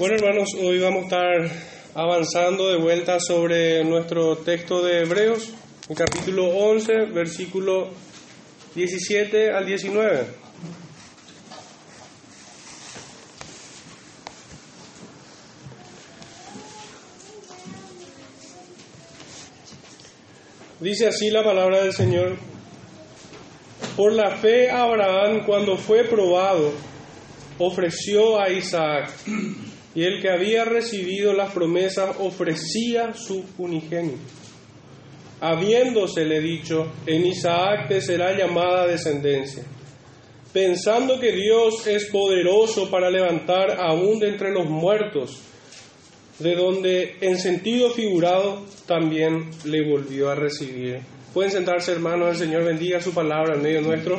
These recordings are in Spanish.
Bueno, hermanos, hoy vamos a estar avanzando de vuelta sobre nuestro texto de Hebreos, en capítulo 11, versículo 17 al 19. Dice así la palabra del Señor. Por la fe Abraham, cuando fue probado, ofreció a Isaac, y el que había recibido las promesas ofrecía su unigénito. Habiéndosele dicho, en Isaac te será llamada descendencia, pensando que Dios es poderoso para levantar aún de entre los muertos, de donde en sentido figurado también le volvió a recibir. Pueden sentarse hermanos, el Señor bendiga su palabra en medio nuestro.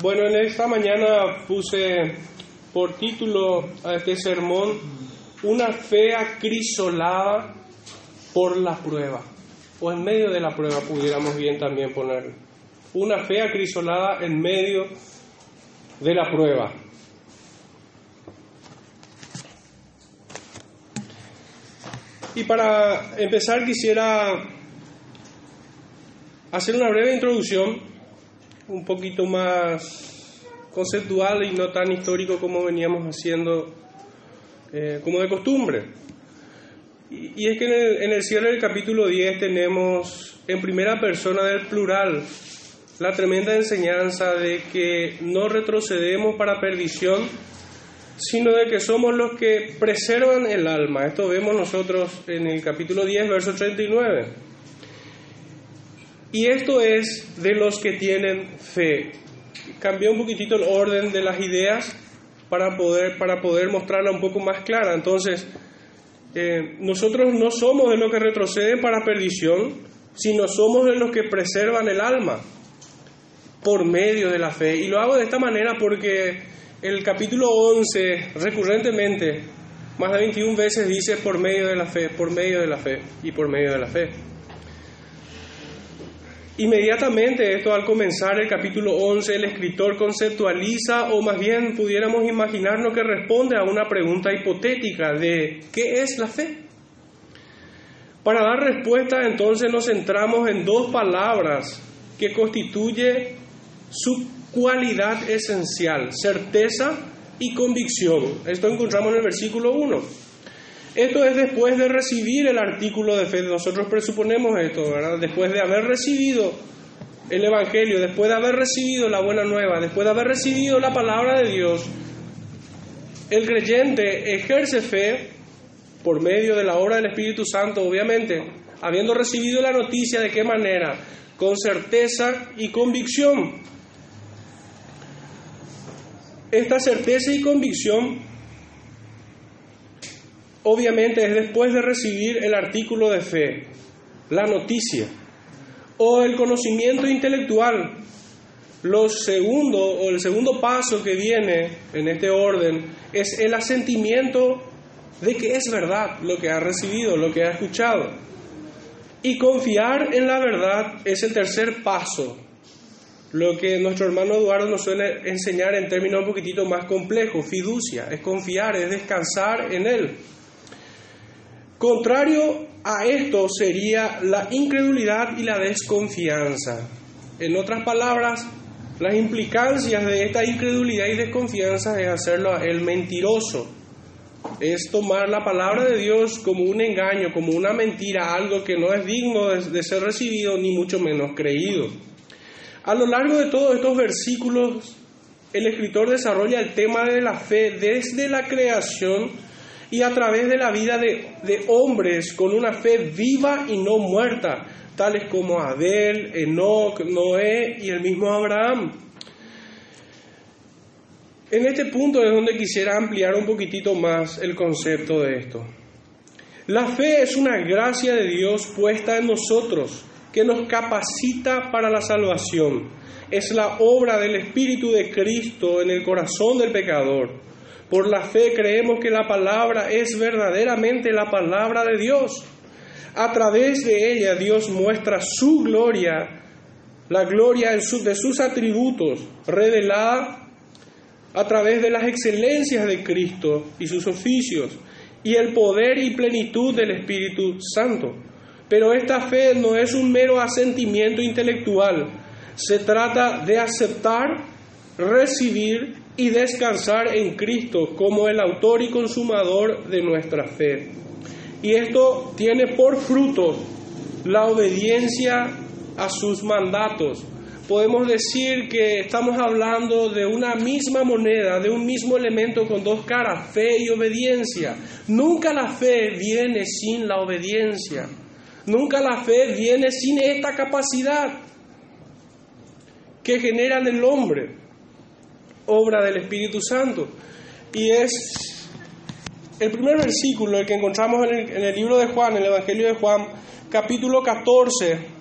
Bueno, en esta mañana puse por título a este sermón una fe acrisolada por la prueba, o en medio de la prueba pudiéramos bien también ponerlo. Una fe acrisolada en medio de la prueba. Y para empezar quisiera hacer una breve introducción, un poquito más conceptual y no tan histórico como veníamos haciendo eh, como de costumbre. Y, es que en el, en el cierre del capítulo 10 tenemos en primera persona del plural la tremenda enseñanza de que no retrocedemos para perdición, sino de que somos los que preservan el alma. Esto vemos nosotros en el capítulo 10, verso 39. Y esto es de los que tienen fe. Cambié un poquitito el orden de las ideas para poder, para poder mostrarla un poco más clara. Entonces, eh, nosotros no somos de los que retroceden para perdición, sino somos de los que preservan el alma por medio de la fe. Y lo hago de esta manera porque el capítulo 11 recurrentemente, más de 21 veces dice por medio de la fe, por medio de la fe y por medio de la fe. Inmediatamente esto al comenzar el capítulo 11 el escritor conceptualiza o más bien pudiéramos imaginarnos que responde a una pregunta hipotética de ¿qué es la fe? Para dar respuesta entonces nos centramos en dos palabras que constituye su cualidad esencial, certeza y convicción. Esto encontramos en el versículo 1. Esto es después de recibir el artículo de fe. Nosotros presuponemos esto, ¿verdad? Después de haber recibido el Evangelio, después de haber recibido la buena nueva, después de haber recibido la palabra de Dios, el creyente ejerce fe por medio de la obra del Espíritu Santo, obviamente, habiendo recibido la noticia de qué manera, con certeza y convicción. Esta certeza y convicción obviamente es después de recibir el artículo de fe, la noticia o el conocimiento intelectual. El segundo paso que viene en este orden es el asentimiento de que es verdad lo que ha recibido, lo que ha escuchado. Y confiar en la verdad es el tercer paso, lo que nuestro hermano Eduardo nos suele enseñar en términos un poquitito más complejos, fiducia, es confiar, es descansar en Él. Contrario a esto sería la incredulidad y la desconfianza. En otras palabras, las implicancias de esta incredulidad y desconfianza es hacerlo Él mentiroso. Es tomar la palabra de Dios como un engaño, como una mentira, algo que no es digno de, de ser recibido ni mucho menos creído. A lo largo de todos estos versículos, el escritor desarrolla el tema de la fe desde la creación y a través de la vida de, de, hombres con una fe viva y no muerta, tales como Abel, Enoch, Noé y el mismo Abraham. En este punto es donde quisiera ampliar un poquitito más el concepto de esto. La fe es una gracia de Dios puesta en nosotros que nos capacita para la salvación. Es la obra del Espíritu de Cristo en el corazón del pecador. Por la fe creemos que la palabra es verdaderamente la palabra de Dios. A través de ella Dios muestra su gloria la gloria de sus atributos revelada a través de las excelencias de Cristo y sus oficios y el poder y plenitud del Espíritu Santo. Pero esta fe no es un mero asentimiento intelectual, se trata de aceptar, recibir y descansar en Cristo como el autor y consumador de nuestra fe. Y esto tiene por fruto la obediencia a sus mandatos. Podemos decir que estamos hablando de una misma moneda, de un mismo elemento con dos caras, fe y obediencia. Nunca la fe viene sin la obediencia. Nunca la fe viene sin esta capacidad que genera en el hombre, obra del Espíritu Santo. Y es el primer versículo el que encontramos en el, en el libro de Juan, en el Evangelio de Juan, capítulo 14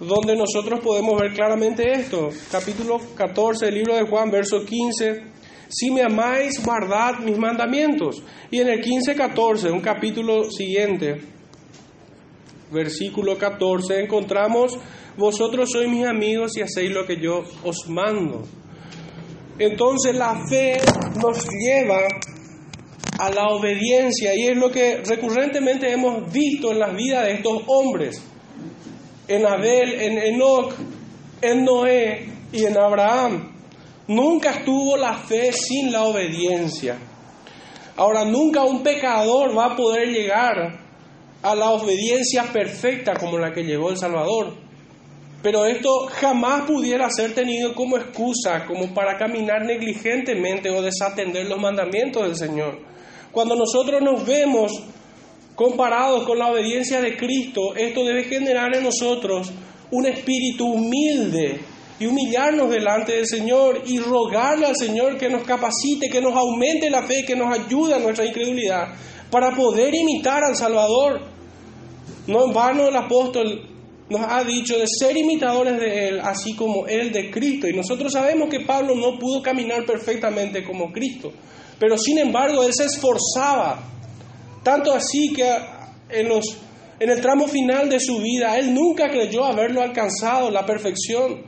donde nosotros podemos ver claramente esto. Capítulo 14 del libro de Juan, verso 15. Si me amáis, guardad mis mandamientos. Y en el 15-14, un capítulo siguiente, versículo 14, encontramos, vosotros sois mis amigos y hacéis lo que yo os mando. Entonces la fe nos lleva a la obediencia y es lo que recurrentemente hemos visto en las vidas de estos hombres en Abel, en Enoch, en Noé y en Abraham. Nunca estuvo la fe sin la obediencia. Ahora, nunca un pecador va a poder llegar a la obediencia perfecta como la que llegó el Salvador. Pero esto jamás pudiera ser tenido como excusa, como para caminar negligentemente o desatender los mandamientos del Señor. Cuando nosotros nos vemos comparados con la obediencia de Cristo, esto debe generar en nosotros un espíritu humilde y humillarnos delante del Señor y rogarle al Señor que nos capacite, que nos aumente la fe, que nos ayude a nuestra incredulidad para poder imitar al Salvador. No en vano el apóstol nos ha dicho de ser imitadores de Él, así como Él de Cristo. Y nosotros sabemos que Pablo no pudo caminar perfectamente como Cristo, pero sin embargo Él se esforzaba tanto así que en, los, en el tramo final de su vida, él nunca creyó haberlo alcanzado, la perfección,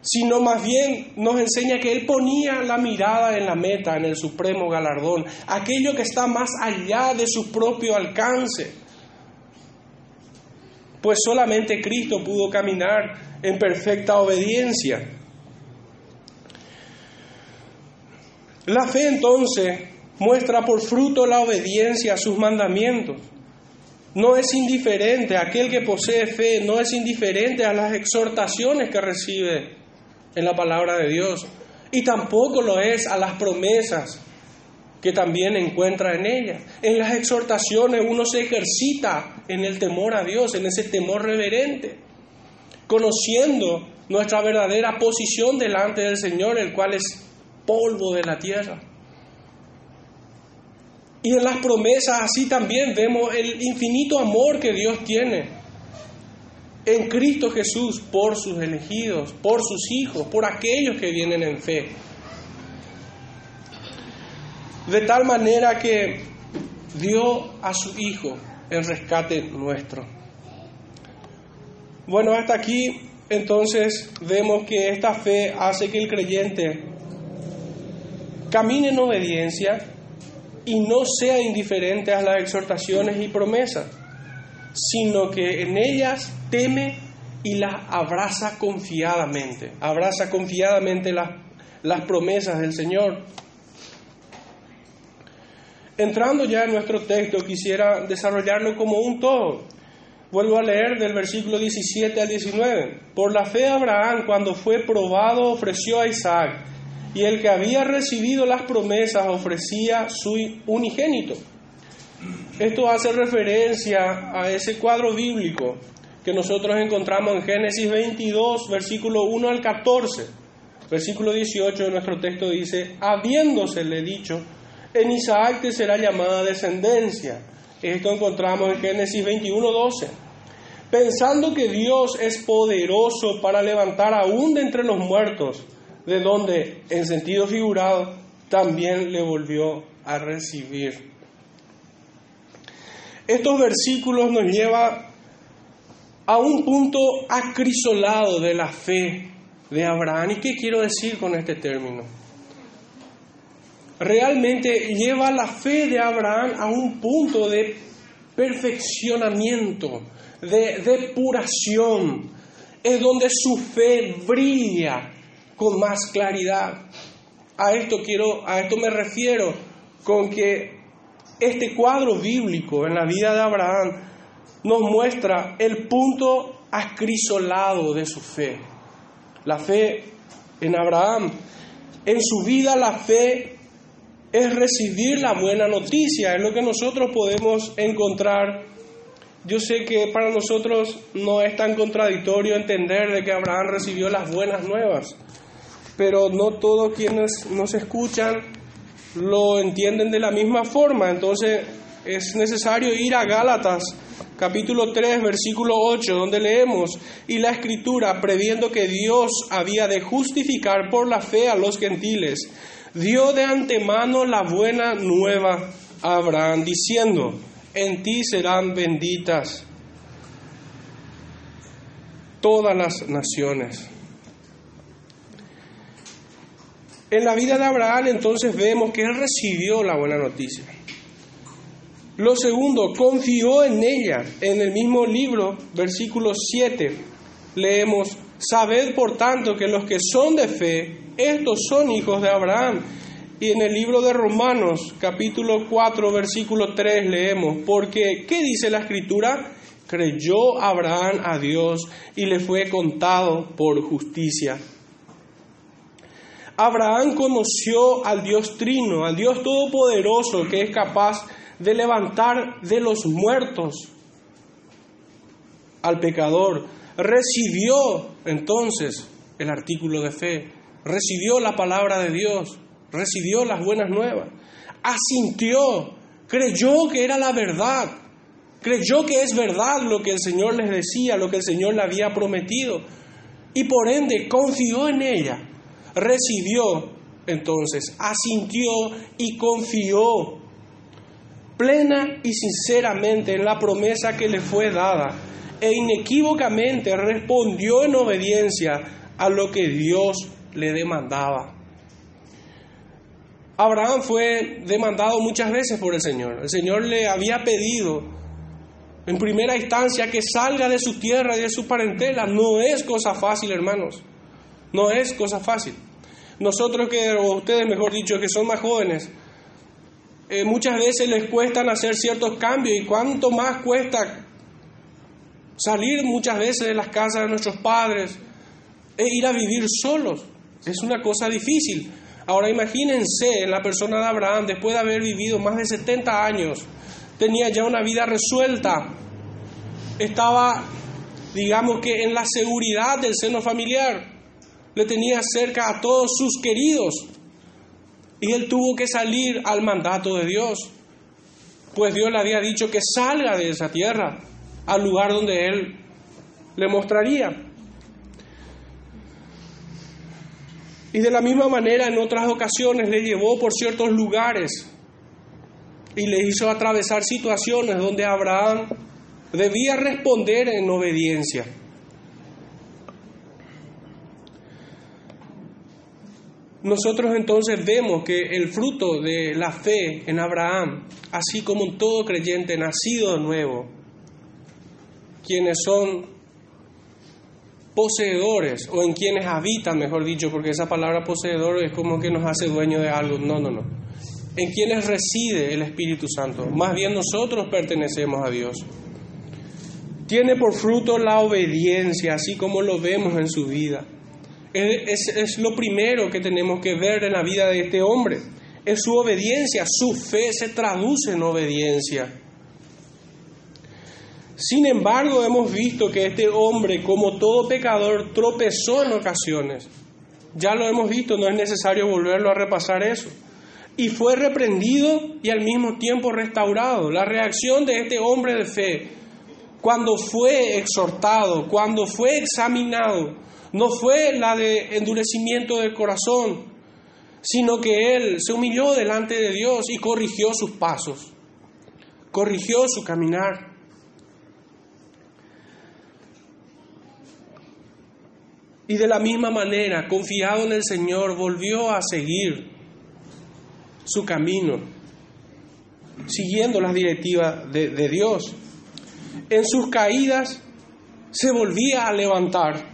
sino más bien nos enseña que él ponía la mirada en la meta, en el supremo galardón, aquello que está más allá de su propio alcance. Pues solamente Cristo pudo caminar en perfecta obediencia. La fe entonces muestra por fruto la obediencia a sus mandamientos. No es indiferente, aquel que posee fe no es indiferente a las exhortaciones que recibe en la palabra de Dios y tampoco lo es a las promesas que también encuentra en ellas. En las exhortaciones uno se ejercita en el temor a Dios, en ese temor reverente, conociendo nuestra verdadera posición delante del Señor, el cual es polvo de la tierra. Y en las promesas así también vemos el infinito amor que Dios tiene en Cristo Jesús por sus elegidos, por sus hijos, por aquellos que vienen en fe. De tal manera que dio a su Hijo en rescate nuestro. Bueno, hasta aquí entonces vemos que esta fe hace que el creyente camine en obediencia, y no sea indiferente a las exhortaciones y promesas, sino que en ellas teme y las abraza confiadamente, abraza confiadamente las, las promesas del Señor. Entrando ya en nuestro texto, quisiera desarrollarlo como un todo. Vuelvo a leer del versículo 17 al 19. Por la fe Abraham, cuando fue probado, ofreció a Isaac y el que había recibido las promesas ofrecía su unigénito. Esto hace referencia a ese cuadro bíblico que nosotros encontramos en Génesis 22, versículo 1 al 14. Versículo 18 de nuestro texto dice, habiéndosele dicho, en Isaac te será llamada descendencia. Esto encontramos en Génesis 21, 12. Pensando que Dios es poderoso para levantar aún de entre los muertos de donde en sentido figurado también le volvió a recibir. Estos versículos nos llevan a un punto acrisolado de la fe de Abraham. ¿Y qué quiero decir con este término? Realmente lleva la fe de Abraham a un punto de perfeccionamiento, de depuración. Es donde su fe brilla con más claridad. A esto quiero, a esto me refiero con que este cuadro bíblico en la vida de Abraham nos muestra el punto acrisolado de su fe. La fe en Abraham. En su vida la fe es recibir la buena noticia, es lo que nosotros podemos encontrar. Yo sé que para nosotros no es tan contradictorio entender de que Abraham recibió las buenas nuevas pero no todos quienes nos escuchan lo entienden de la misma forma. Entonces es necesario ir a Gálatas capítulo 3 versículo 8 donde leemos y la escritura previendo que Dios había de justificar por la fe a los gentiles, dio de antemano la buena nueva a Abraham diciendo, en ti serán benditas todas las naciones. En la vida de Abraham entonces vemos que él recibió la buena noticia. Lo segundo, confió en ella. En el mismo libro, versículo 7, leemos, Sabed por tanto que los que son de fe, estos son hijos de Abraham. Y en el libro de Romanos, capítulo 4, versículo 3, leemos, porque, ¿qué dice la escritura? Creyó Abraham a Dios y le fue contado por justicia. Abraham conoció al Dios Trino, al Dios Todopoderoso que es capaz de levantar de los muertos al pecador. Recibió entonces el artículo de fe, recibió la palabra de Dios, recibió las buenas nuevas, asintió, creyó que era la verdad, creyó que es verdad lo que el Señor les decía, lo que el Señor le había prometido, y por ende confió en ella recibió, entonces asintió y confió plena y sinceramente en la promesa que le fue dada e inequívocamente respondió en obediencia a lo que Dios le demandaba. Abraham fue demandado muchas veces por el Señor. El Señor le había pedido en primera instancia que salga de su tierra y de su parentela. No es cosa fácil, hermanos. No es cosa fácil. Nosotros que, o ustedes mejor dicho, que son más jóvenes, eh, muchas veces les cuestan hacer ciertos cambios y cuánto más cuesta salir muchas veces de las casas de nuestros padres e ir a vivir solos. Es una cosa difícil. Ahora imagínense la persona de Abraham, después de haber vivido más de 70 años, tenía ya una vida resuelta, estaba, digamos que, en la seguridad del seno familiar le tenía cerca a todos sus queridos. Y él tuvo que salir al mandato de Dios, pues Dios le había dicho que salga de esa tierra al lugar donde él le mostraría. Y de la misma manera en otras ocasiones le llevó por ciertos lugares y le hizo atravesar situaciones donde Abraham debía responder en obediencia. Nosotros entonces vemos que el fruto de la fe en Abraham, así como en todo creyente nacido de nuevo, quienes son poseedores o en quienes habitan, mejor dicho, porque esa palabra poseedor es como que nos hace dueño de algo. No, no, no. En quienes reside el Espíritu Santo. Más bien nosotros pertenecemos a Dios. Tiene por fruto la obediencia, así como lo vemos en su vida. Es, es, lo primero que tenemos que ver en la vida de este hombre. Es su obediencia, su fe se traduce en obediencia. Sin embargo, hemos visto que este hombre, como todo pecador, tropezó en ocasiones. Ya lo hemos visto, no es necesario volverlo a repasar eso. Y fue reprendido y al mismo tiempo restaurado. La reacción de este hombre de fe, cuando fue exhortado, cuando fue examinado, no fue la de endurecimiento del corazón, sino que él se humilló delante de Dios y corrigió sus pasos, corrigió su caminar. Y de la misma manera, confiado en el Señor, volvió a seguir su camino, siguiendo las directivas de, de Dios. En sus caídas se volvía a levantar,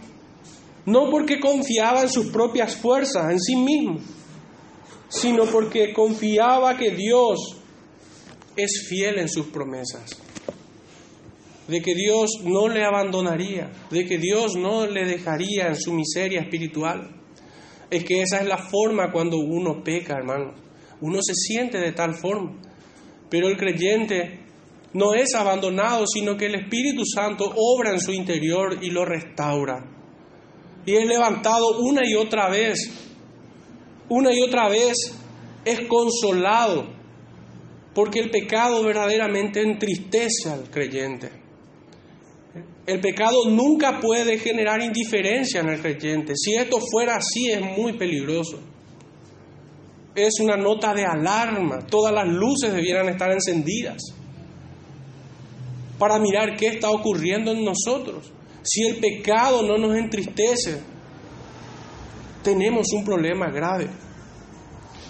no porque confiaba en sus propias fuerzas, en sí mismo, sino porque confiaba que Dios es fiel en sus promesas, de que Dios no le abandonaría, de que Dios no le dejaría en su miseria espiritual. Es que esa es la forma cuando uno peca, hermano. Uno se siente de tal forma. Pero el creyente no es abandonado, sino que el Espíritu Santo obra en su interior y lo restaura. Y es levantado una y otra vez. Una y otra vez es consolado porque el pecado verdaderamente entristece al creyente. El pecado nunca puede generar indiferencia en el creyente. Si esto fuera así es muy peligroso. Es una nota de alarma. Todas las luces debieran estar encendidas para mirar qué está ocurriendo en nosotros. Si el pecado no nos entristece, tenemos un problema grave.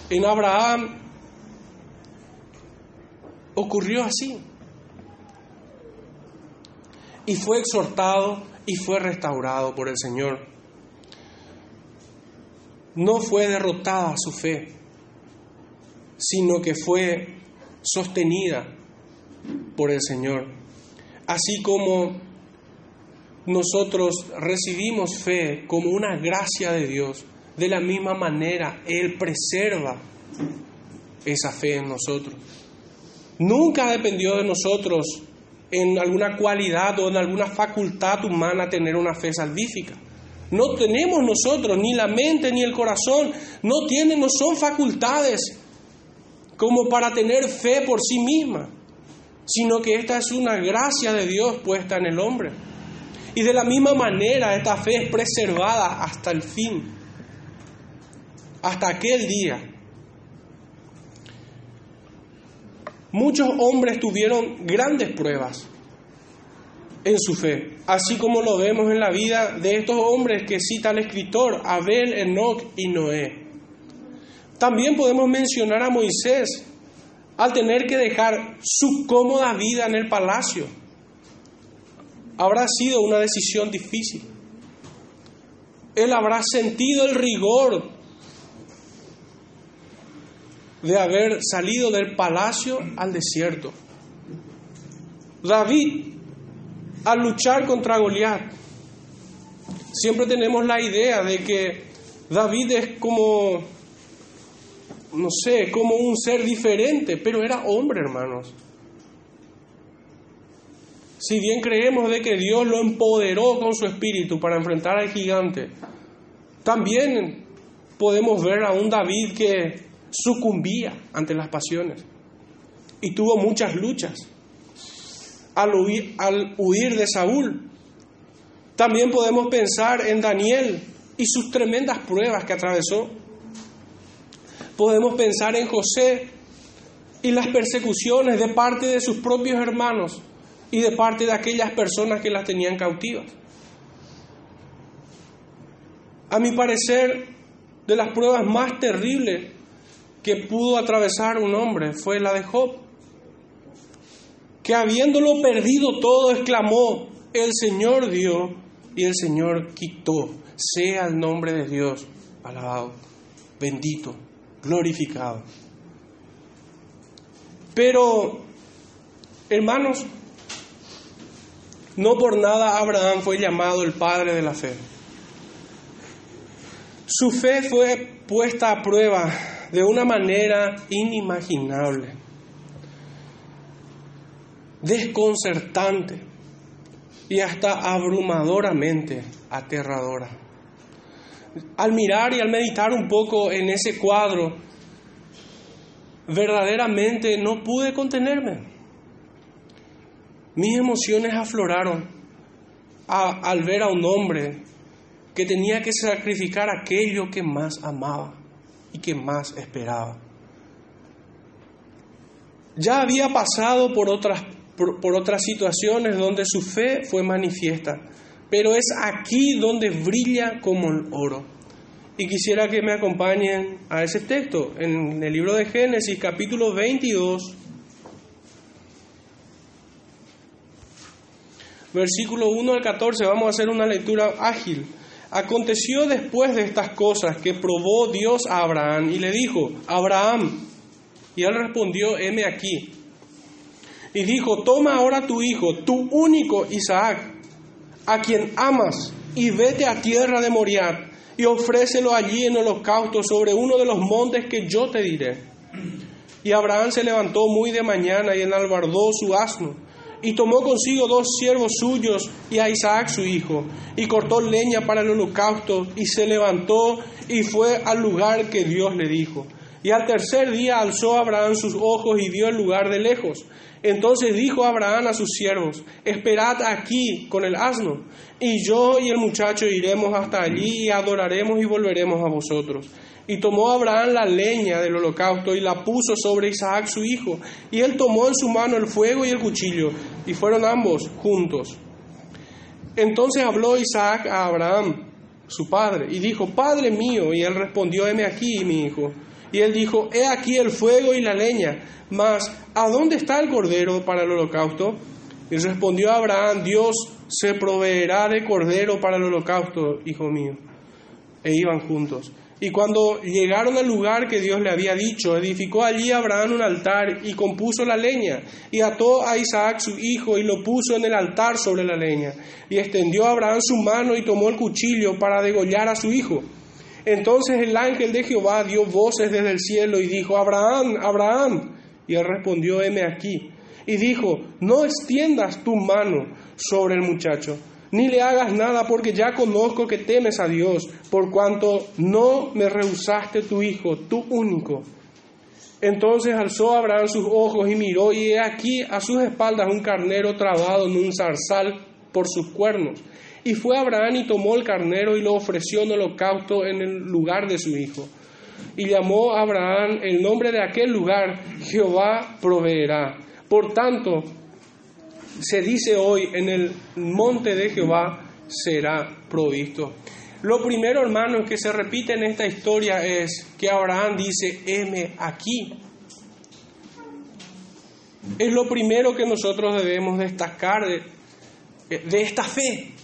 En Abraham ocurrió así. Y fue exhortado y fue restaurado por el Señor. No fue derrotada su fe, sino que fue sostenida por el Señor. Así como nosotros recibimos fe como una gracia de Dios, de la misma manera Él preserva esa fe en nosotros. Nunca dependió de nosotros en alguna cualidad o en alguna facultad humana tener una fe salvífica. No tenemos nosotros ni la mente ni el corazón, no tienen, no son facultades como para tener fe por sí misma, sino que esta es una gracia de Dios puesta en el hombre. Y de la misma manera esta fe es preservada hasta el fin, hasta aquel día Muchos hombres tuvieron grandes pruebas en su fe, así como lo vemos en la vida de estos hombres que cita el escritor, Abel, Enoch y Noé. También podemos mencionar a Moisés al tener que dejar su cómoda vida en el palacio. Habrá sido una decisión difícil. Él habrá sentido el rigor de haber salido del palacio al desierto. David, al luchar contra Goliat, siempre tenemos la idea de que David es como, no sé, como un ser diferente, pero era hombre, hermanos. Si bien creemos de que Dios lo empoderó con su espíritu para enfrentar al gigante, también podemos ver a un David que sucumbía ante las pasiones y tuvo muchas luchas al huir, de Saúl. También podemos pensar en Daniel y sus tremendas pruebas que atravesó. Podemos pensar en José y las persecuciones de parte de sus propios hermanos y de parte de aquellas personas que las tenían cautivas. A mi parecer, de las pruebas más terribles que pudo atravesar un hombre fue la de Job, que habiéndolo perdido todo, exclamó, el Señor dio y el Señor quitó. Sea el nombre de Dios alabado, bendito, glorificado. Pero, hermanos, no por nada Abraham fue llamado el padre de la fe. Su fe fue puesta a prueba de una manera inimaginable, desconcertante y hasta abrumadoramente aterradora. Al mirar y al meditar un poco en ese cuadro, verdaderamente no pude contenerme. Mis emociones afloraron al ver a un hombre que tenía que sacrificar aquello que más amaba y que más esperaba. Ya había pasado por otras, por, otras situaciones donde su fe fue manifiesta, pero es aquí donde brilla como el oro. Y quisiera que me acompañen a ese texto, en el libro de Génesis capítulo 22, versículo 1 al 14, vamos a hacer una lectura ágil. Aconteció después de estas cosas que probó Dios a Abraham y le dijo, Abraham, y él respondió, heme aquí. Y dijo, toma ahora tu hijo, tu único Isaac, a quien amas, y vete a tierra de Moriah, y ofrécelo allí en holocausto sobre uno de los montes que yo te diré. Y Abraham se levantó muy de mañana y enalbardó su asno, y tomó consigo dos siervos suyos y a Isaac su hijo, y cortó leña para el holocausto, y se levantó y fue al lugar que Dios le dijo. Y al tercer día alzó Abraham sus ojos y vio el lugar de lejos. Entonces dijo Abraham a sus siervos, esperad aquí con el asno, y yo y el muchacho iremos hasta allí y adoraremos y volveremos a vosotros. Y tomó Abraham la leña del holocausto y la puso sobre Isaac su hijo, y él tomó en su mano el fuego y el cuchillo, y fueron ambos juntos. Entonces habló Isaac a Abraham, su padre, y dijo, Padre mío, y él respondió, heme aquí, mi hijo. Y él dijo, he aquí el fuego y la leña, mas ¿a dónde está el cordero para el holocausto? Y respondió Abraham, Dios se proveerá de cordero para el holocausto, hijo mío. E iban juntos. Y cuando llegaron al lugar que Dios le había dicho, edificó allí Abraham un altar y compuso la leña, y ató a Isaac su hijo y lo puso en el altar sobre la leña. Y extendió Abraham su mano y tomó el cuchillo para degollar a su hijo. Entonces el ángel de Jehová dio voces desde el cielo y dijo, Abraham, Abraham. Y él respondió, heme aquí. Y dijo, no extiendas tu mano sobre el muchacho, ni le hagas nada, porque ya conozco que temes a Dios, por cuanto no me rehusaste tu hijo, tu único. Entonces alzó Abraham sus ojos y miró, y he aquí a sus espaldas un carnero trabado en un zarzal por sus cuernos. Y fue Abraham y tomó el carnero y lo ofreció en holocausto en el lugar de su hijo. Y llamó a Abraham el nombre de aquel lugar, Jehová proveerá. Por tanto, se dice hoy, en el monte de Jehová será provisto. Lo primero, hermanos, que se repite en esta historia es que Abraham dice, heme aquí. Es lo primero que nosotros debemos destacar de, de esta fe.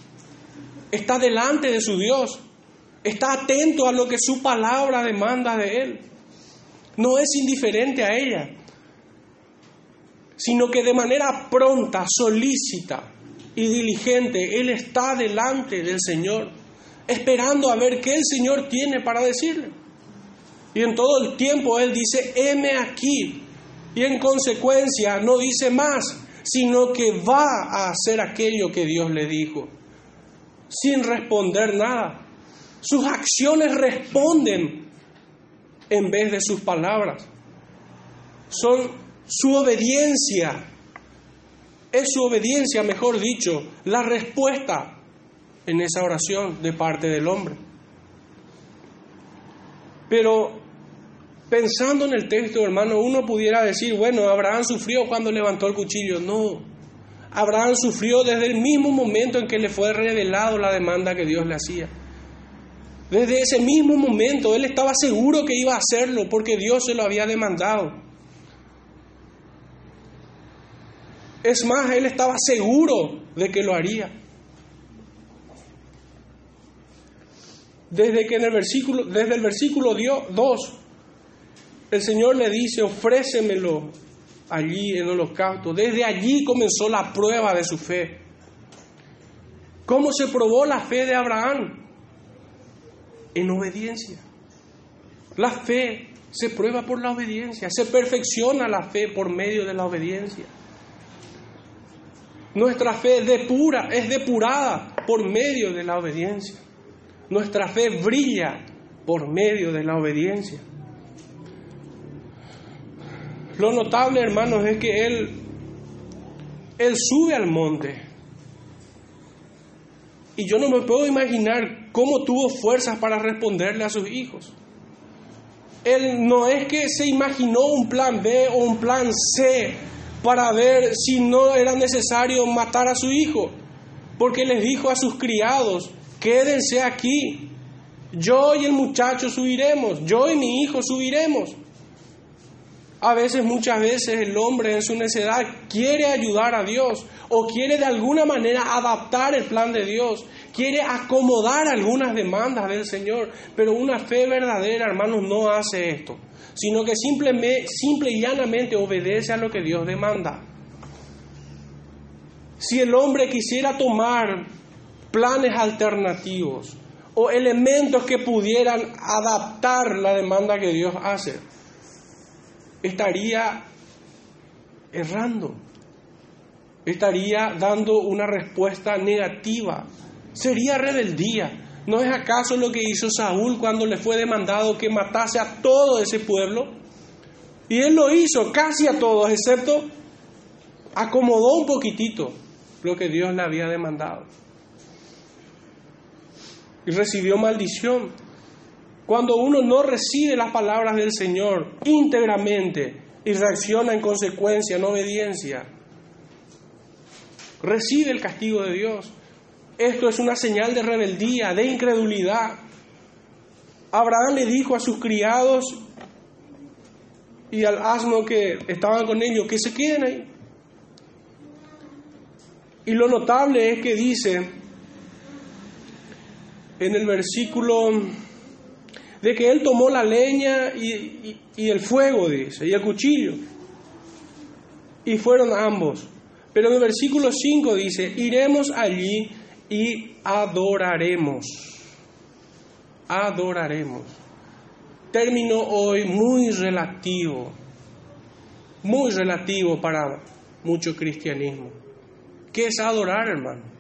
Está delante de su Dios. Está atento a lo que su palabra demanda de él. No es indiferente a ella, sino que de manera pronta, solícita y diligente, él está delante del Señor, esperando a ver qué el Señor tiene para decirle. Y en todo el tiempo él dice, heme aquí. Y en consecuencia no dice más, sino que va a hacer aquello que Dios le dijo, sin responder nada. Sus acciones responden en vez de sus palabras. Son su obediencia. Es su obediencia, mejor dicho, la respuesta en esa oración de parte del hombre. Pero pensando en el texto, hermano, uno pudiera decir, bueno, Abraham sufrió cuando levantó el cuchillo. No, Abraham sufrió desde el mismo momento en que le fue revelado la demanda que Dios le hacía. Desde ese mismo momento él estaba seguro que iba a hacerlo porque Dios se lo había demandado. Es más, él estaba seguro de que lo haría. Desde que en el versículo, desde el versículo 2, el Señor le dice, ofrécemelo allí en holocausto. Desde allí comenzó la prueba de su fe. ¿Cómo se probó la fe de Abraham? en obediencia. La fe se prueba por la obediencia, se perfecciona la fe por medio de la obediencia. Nuestra fe depura, es depurada por medio de la obediencia. Nuestra fe brilla por medio de la obediencia. Lo notable, hermanos, es que él, él sube al monte y yo no me puedo imaginar cómo tuvo fuerzas para responderle a sus hijos. Él no es que se imaginó un plan B o un plan C para ver si no era necesario matar a su hijo. porque les dijo a sus criados, quédense aquí, yo y el muchacho subiremos, yo y mi hijo subiremos. A veces, muchas veces, el hombre en su necedad quiere ayudar a Dios o quiere de alguna manera adaptar el plan de Dios, quiere acomodar algunas demandas del Señor, pero una fe verdadera, hermanos, no hace esto, sino que simplemente, simple y llanamente obedece a lo que Dios demanda. Si el hombre quisiera tomar planes alternativos o elementos que pudieran adaptar la demanda que Dios hace, estaría errando, estaría dando una respuesta negativa, sería rebeldía. ¿No es acaso lo que hizo Saúl cuando le fue demandado que matase a todo ese pueblo? Y él lo hizo casi a todos, excepto acomodó un poquitito lo que Dios le había demandado. Y recibió maldición. Cuando uno no recibe las palabras del Señor íntegramente y reacciona en consecuencia, en obediencia, recibe el castigo de Dios. Esto es una señal de rebeldía, de incredulidad. Abraham le dijo a sus criados y al asno que estaban con ellos que se queden ahí. Y lo notable es que dice en el versículo de que él tomó la leña y, el fuego, dice, y el cuchillo. Y fueron ambos. Pero en el versículo 5 dice, iremos allí y adoraremos. Adoraremos. Término hoy muy relativo, muy relativo para mucho cristianismo. ¿Qué es adorar, hermano?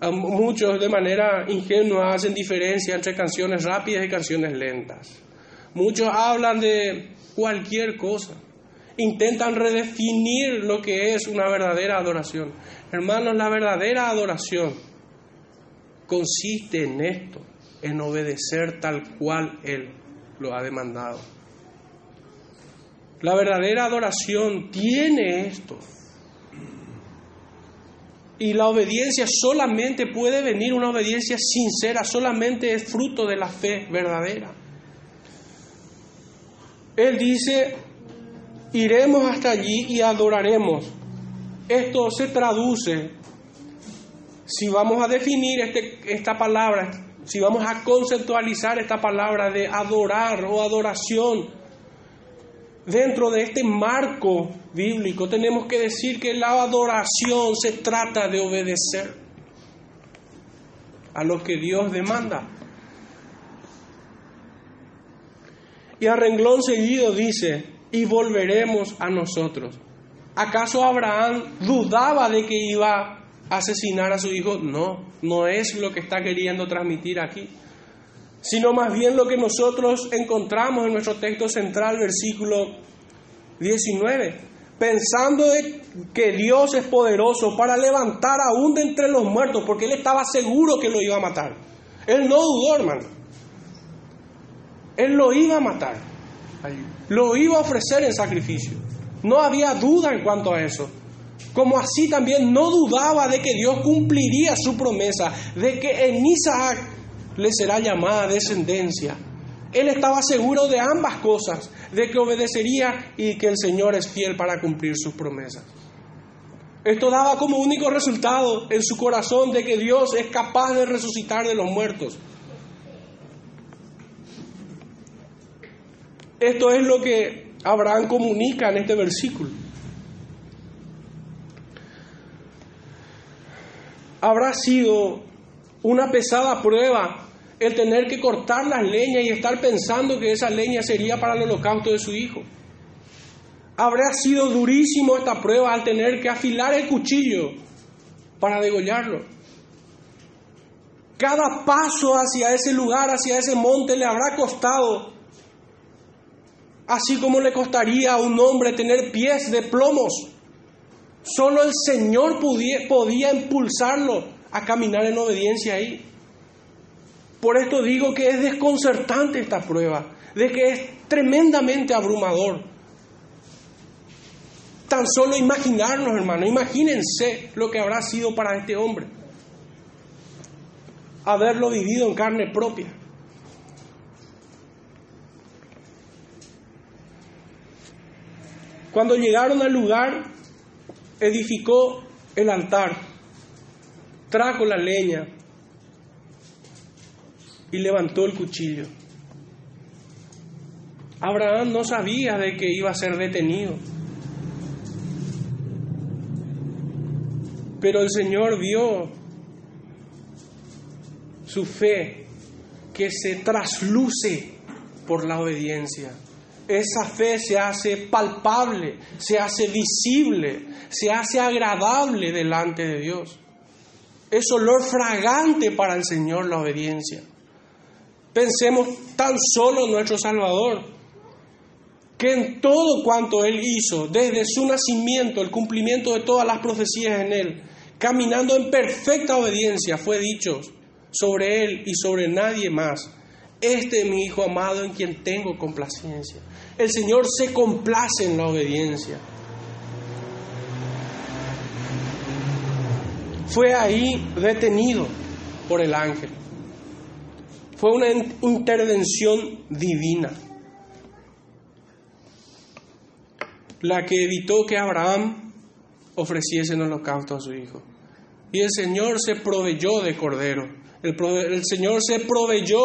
Muchos de manera ingenua hacen diferencia entre canciones rápidas y canciones lentas. Muchos hablan de cualquier cosa. Intentan redefinir lo que es una verdadera adoración. Hermanos, la verdadera adoración consiste en esto, en obedecer tal cual Él lo ha demandado. La verdadera adoración tiene esto. Y la obediencia solamente puede venir, una obediencia sincera, solamente es fruto de la fe verdadera. Él dice, iremos hasta allí y adoraremos. Esto se traduce, si vamos a definir este, esta palabra, si vamos a conceptualizar esta palabra de adorar o adoración, dentro de este marco bíblico tenemos que decir que la adoración se trata de obedecer a lo que Dios demanda. Y a renglón seguido dice, y volveremos a nosotros. ¿Acaso Abraham dudaba de que iba a asesinar a su hijo? No, no es lo que está queriendo transmitir aquí sino más bien lo que nosotros encontramos en nuestro texto central, versículo 19, pensando que Dios es poderoso para levantar aún de entre los muertos, porque él estaba seguro que lo iba a matar. Él no dudó, hermano. Él lo iba a matar. Lo iba a ofrecer en sacrificio. No había duda en cuanto a eso. Como así también no dudaba de que Dios cumpliría su promesa, de que en Isaac le será llamada descendencia. Él estaba seguro de ambas cosas, de que obedecería y que el Señor es fiel para cumplir sus promesas. Esto daba como único resultado en su corazón de que Dios es capaz de resucitar de los muertos. Esto es lo que Abraham comunica en este versículo. Habrá sido una pesada prueba el tener que cortar las leñas y estar pensando que esa leña sería para el holocausto de su hijo. Habrá sido durísimo esta prueba al tener que afilar el cuchillo para degollarlo. Cada paso hacia ese lugar, hacia ese monte, le habrá costado, así como le costaría a un hombre tener pies de plomos. Solo el Señor podía, impulsarlo a caminar en obediencia ahí. Por esto digo que es desconcertante esta prueba, de que es tremendamente abrumador. Tan solo imaginarnos, hermano, imagínense lo que habrá sido para este hombre. haberlo vivido en carne propia. Cuando llegaron al lugar, edificó el altar, trajo la leña y levantó el cuchillo. Abraham no sabía de que iba a ser detenido. Pero el Señor vio su fe que se trasluce por la obediencia. Esa fe se hace palpable, se hace visible, se hace agradable delante de Dios. Es olor fragante para el Señor la obediencia. Pensemos tan solo en nuestro Salvador que en todo cuanto Él hizo, desde su nacimiento, el cumplimiento de todas las profecías en Él, caminando en perfecta obediencia, fue dicho sobre Él y sobre nadie más. Este es mi Hijo amado en quien tengo complacencia. El Señor se complace en la obediencia. Fue ahí detenido por el ángel. Fue una intervención divina. la que evitó que Abraham ofreciese en holocausto a su hijo. Y el Señor se proveyó de cordero. El, Señor se proveyó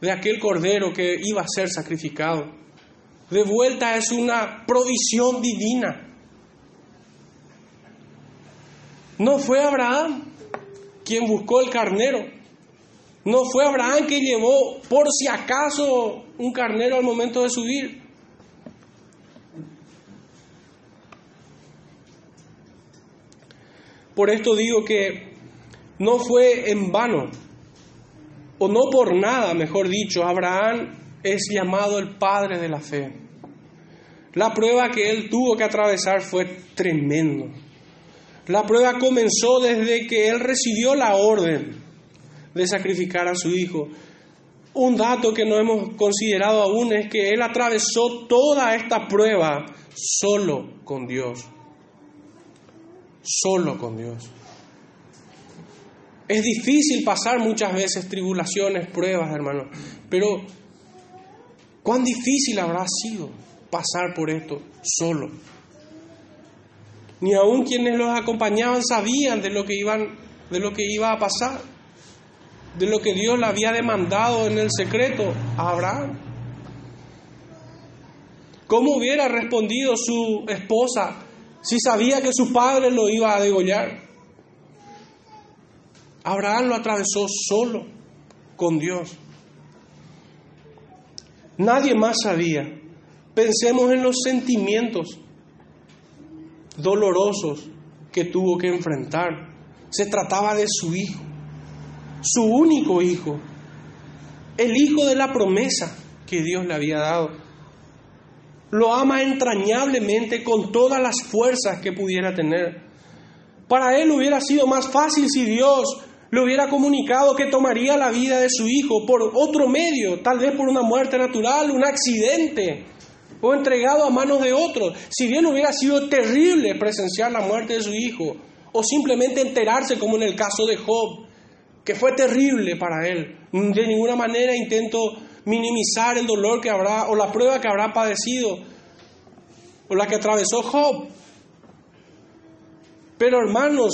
de aquel cordero que iba a ser sacrificado. De vuelta es una provisión divina. No fue Abraham quien buscó el carnero. No fue Abraham que llevó por si acaso un carnero al momento de subir. Por esto digo que no fue en vano, o no por nada, mejor dicho, Abraham es llamado el padre de la fe. La prueba que él tuvo que atravesar fue tremendo. La prueba comenzó desde que él recibió la orden de sacrificar a su hijo. Un dato que no hemos considerado aún es que él atravesó toda esta prueba solo con Dios solo con Dios. Es difícil pasar muchas veces tribulaciones, pruebas, hermano, pero cuán difícil habrá sido pasar por esto solo. Ni aun quienes los acompañaban sabían de lo que iban de lo que iba a pasar, de lo que Dios le había demandado en el secreto a Abraham. ¿Cómo hubiera respondido su esposa si sabía que su padre lo iba a degollar? Abraham lo atravesó solo con Dios. Nadie más sabía. Pensemos en los sentimientos dolorosos que tuvo que enfrentar. Se trataba de su hijo, su único hijo, el hijo de la promesa que Dios le había dado lo ama entrañablemente con todas las fuerzas que pudiera tener. Para él hubiera sido más fácil si Dios le hubiera comunicado que tomaría la vida de su hijo por otro medio, tal vez por una muerte natural, un accidente, o entregado a manos de otros. Si bien hubiera sido terrible presenciar la muerte de su hijo, o simplemente enterarse como en el caso de Job, que fue terrible para él. De ninguna manera intento minimizar el dolor que habrá o la prueba que habrá padecido o la que atravesó Job. Pero hermanos,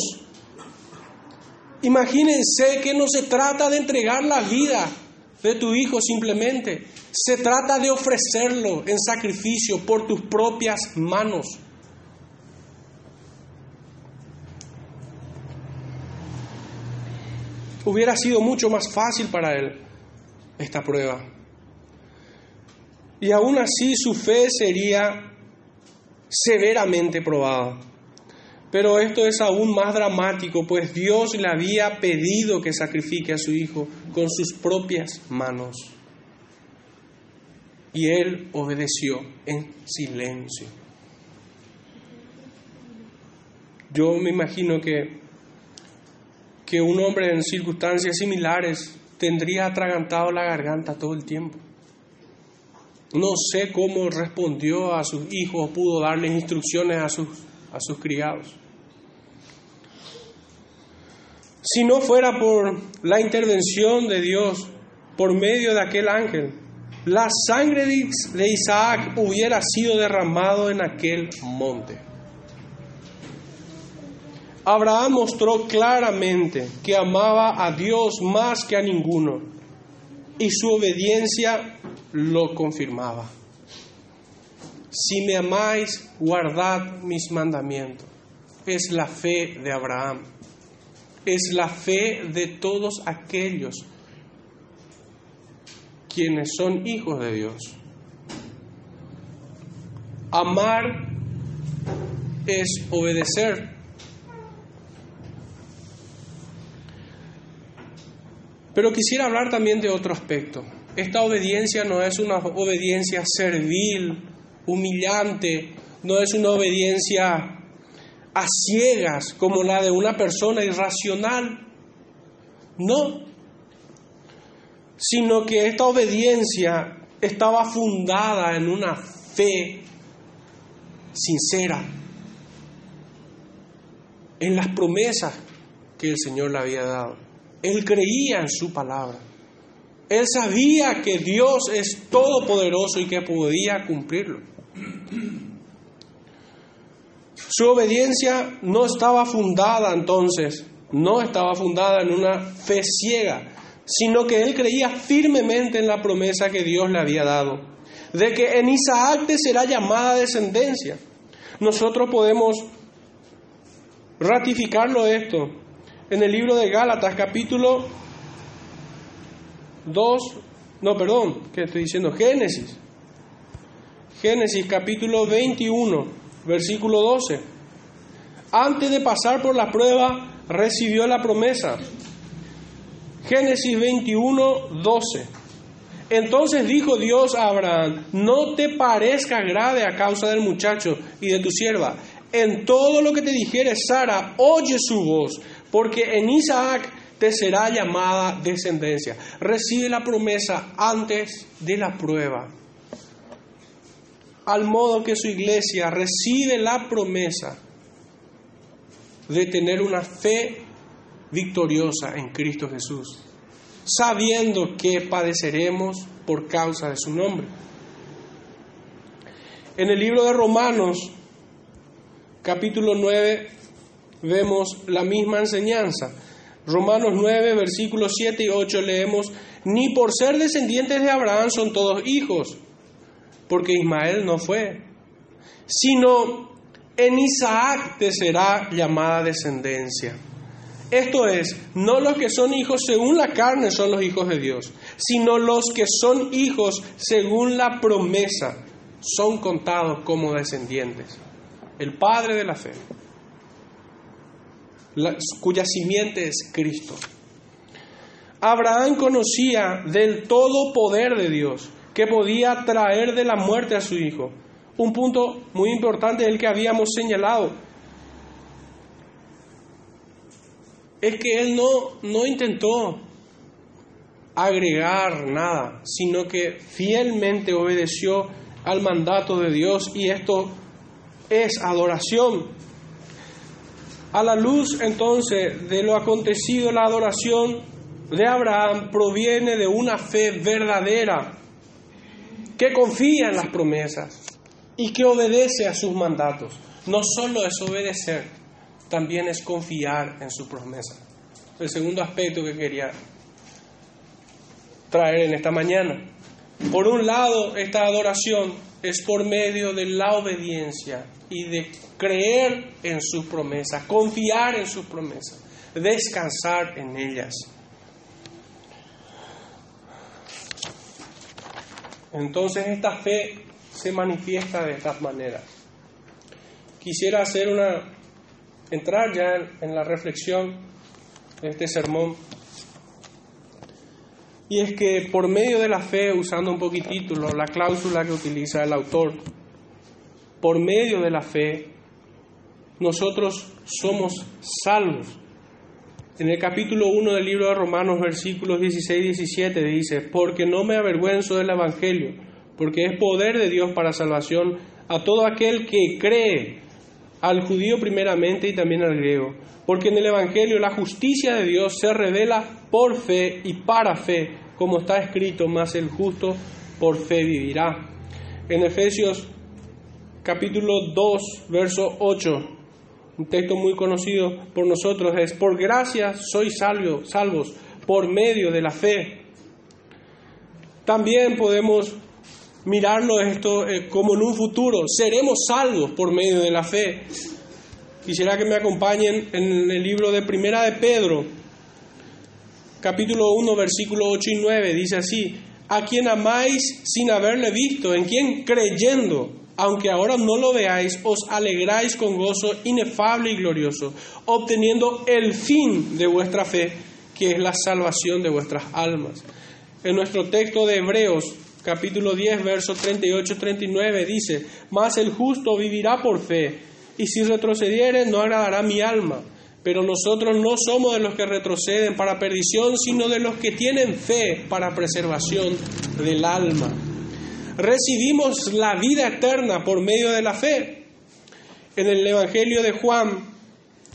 imagínense que no se trata de entregar la vida de tu hijo simplemente, se trata de ofrecerlo en sacrificio por tus propias manos. Hubiera sido mucho más fácil para él esta prueba. Y aún así su fe sería severamente probada. Pero esto es aún más dramático, pues Dios le había pedido que sacrifique a su hijo con sus propias manos. Y él obedeció en silencio. Yo me imagino que, que un hombre en circunstancias similares tendría atragantado la garganta todo el tiempo. No sé cómo respondió a sus hijos, pudo darles instrucciones a sus, a sus criados. Si no fuera por la intervención de Dios por medio de aquel ángel, la sangre de Isaac hubiera sido derramado en aquel monte. Abraham mostró claramente que amaba a Dios más que a ninguno y su obediencia lo confirmaba. Si me amáis, guardad mis mandamientos. Es la fe de Abraham. Es la fe de todos aquellos quienes son hijos de Dios. Amar es obedecer. Pero quisiera hablar también de otro aspecto. Esta obediencia no es una obediencia servil, humillante, no es una obediencia a ciegas como la de una persona irracional. No, sino que esta obediencia estaba fundada en una fe sincera, en las promesas que el Señor le había dado. Él creía en su palabra. Él sabía que Dios es todopoderoso y que podía cumplirlo. Su obediencia no estaba fundada entonces, no estaba fundada en una fe ciega, sino que él creía firmemente en la promesa que Dios le había dado, de que en Isaac te será llamada descendencia. Nosotros podemos ratificarlo esto en el libro de Gálatas capítulo 2, no, perdón, ¿qué estoy diciendo? Génesis. Génesis capítulo 21, versículo 12. Antes de pasar por la prueba, recibió la promesa. Génesis 21, 12. Entonces dijo Dios a Abraham, no te parezca grave a causa del muchacho y de tu sierva. En todo lo que te dijere Sara, oye su voz, porque en Isaac te será llamada descendencia. Recibe la promesa antes de la prueba. Al modo que su iglesia recibe la promesa de tener una fe victoriosa en Cristo Jesús, sabiendo que padeceremos por causa de su nombre. En el libro de Romanos, capítulo 9, vemos la misma enseñanza. Romanos 9, versículos 7 y 8 leemos, ni por ser descendientes de Abraham son todos hijos, porque Ismael no fue, sino en Isaac te será llamada descendencia. Esto es, no los que son hijos según la carne son los hijos de Dios, sino los que son hijos según la promesa son contados como descendientes. El Padre de la fe, cuya simiente es Cristo. Abraham conocía del todo poder de Dios que podía traer de la muerte a su hijo. Un punto muy importante el que habíamos señalado es que él no, no intentó agregar nada, sino que fielmente obedeció al mandato de Dios y esto es adoración. A la luz entonces de lo acontecido, la adoración de Abraham proviene de una fe verdadera que confía en las promesas y que obedece a sus mandatos. No solo es obedecer, también es confiar en su promesa. El segundo aspecto que quería traer en esta mañana. Por un lado, esta adoración es por medio de la obediencia y de creer en sus promesas, confiar en sus promesas, descansar en ellas. Entonces esta fe se manifiesta de estas maneras. Quisiera hacer una entrar ya en la reflexión de este sermón. Y es que por medio de la fe, usando un poquitito la cláusula que utiliza el autor, por medio de la fe, nosotros somos salvos. En el capítulo 1 del libro de Romanos, versículos 16 y 17, dice, porque no me avergüenzo del Evangelio, porque es poder de Dios para salvación a todo aquel que cree al judío primeramente y también al griego, porque en el Evangelio la justicia de Dios se revela por fe y para fe, como está escrito, más el justo por fe vivirá. En Efesios capítulo 2, verso 8, un texto muy conocido por nosotros es, por gracia sois salvos, salvos por medio de la fe. También podemos mirarlo esto eh, como en un futuro, seremos salvos por medio de la fe. Quisiera que me acompañen en el libro de Primera de Pedro, capítulo 1, versículo 8 y 9, dice así, a quien amáis sin haberle visto, en quien creyendo, aunque ahora no lo veáis, os alegráis con gozo inefable y glorioso, obteniendo el fin de vuestra fe, que es la salvación de vuestras almas. En nuestro texto de Hebreos, capítulo 10, versos 38-39, dice, Mas el justo vivirá por fe, y si retrocediere no agradará mi alma. Pero nosotros no somos de los que retroceden para perdición, sino de los que tienen fe para preservación del alma. Recibimos la vida eterna por medio de la fe. En el Evangelio de Juan,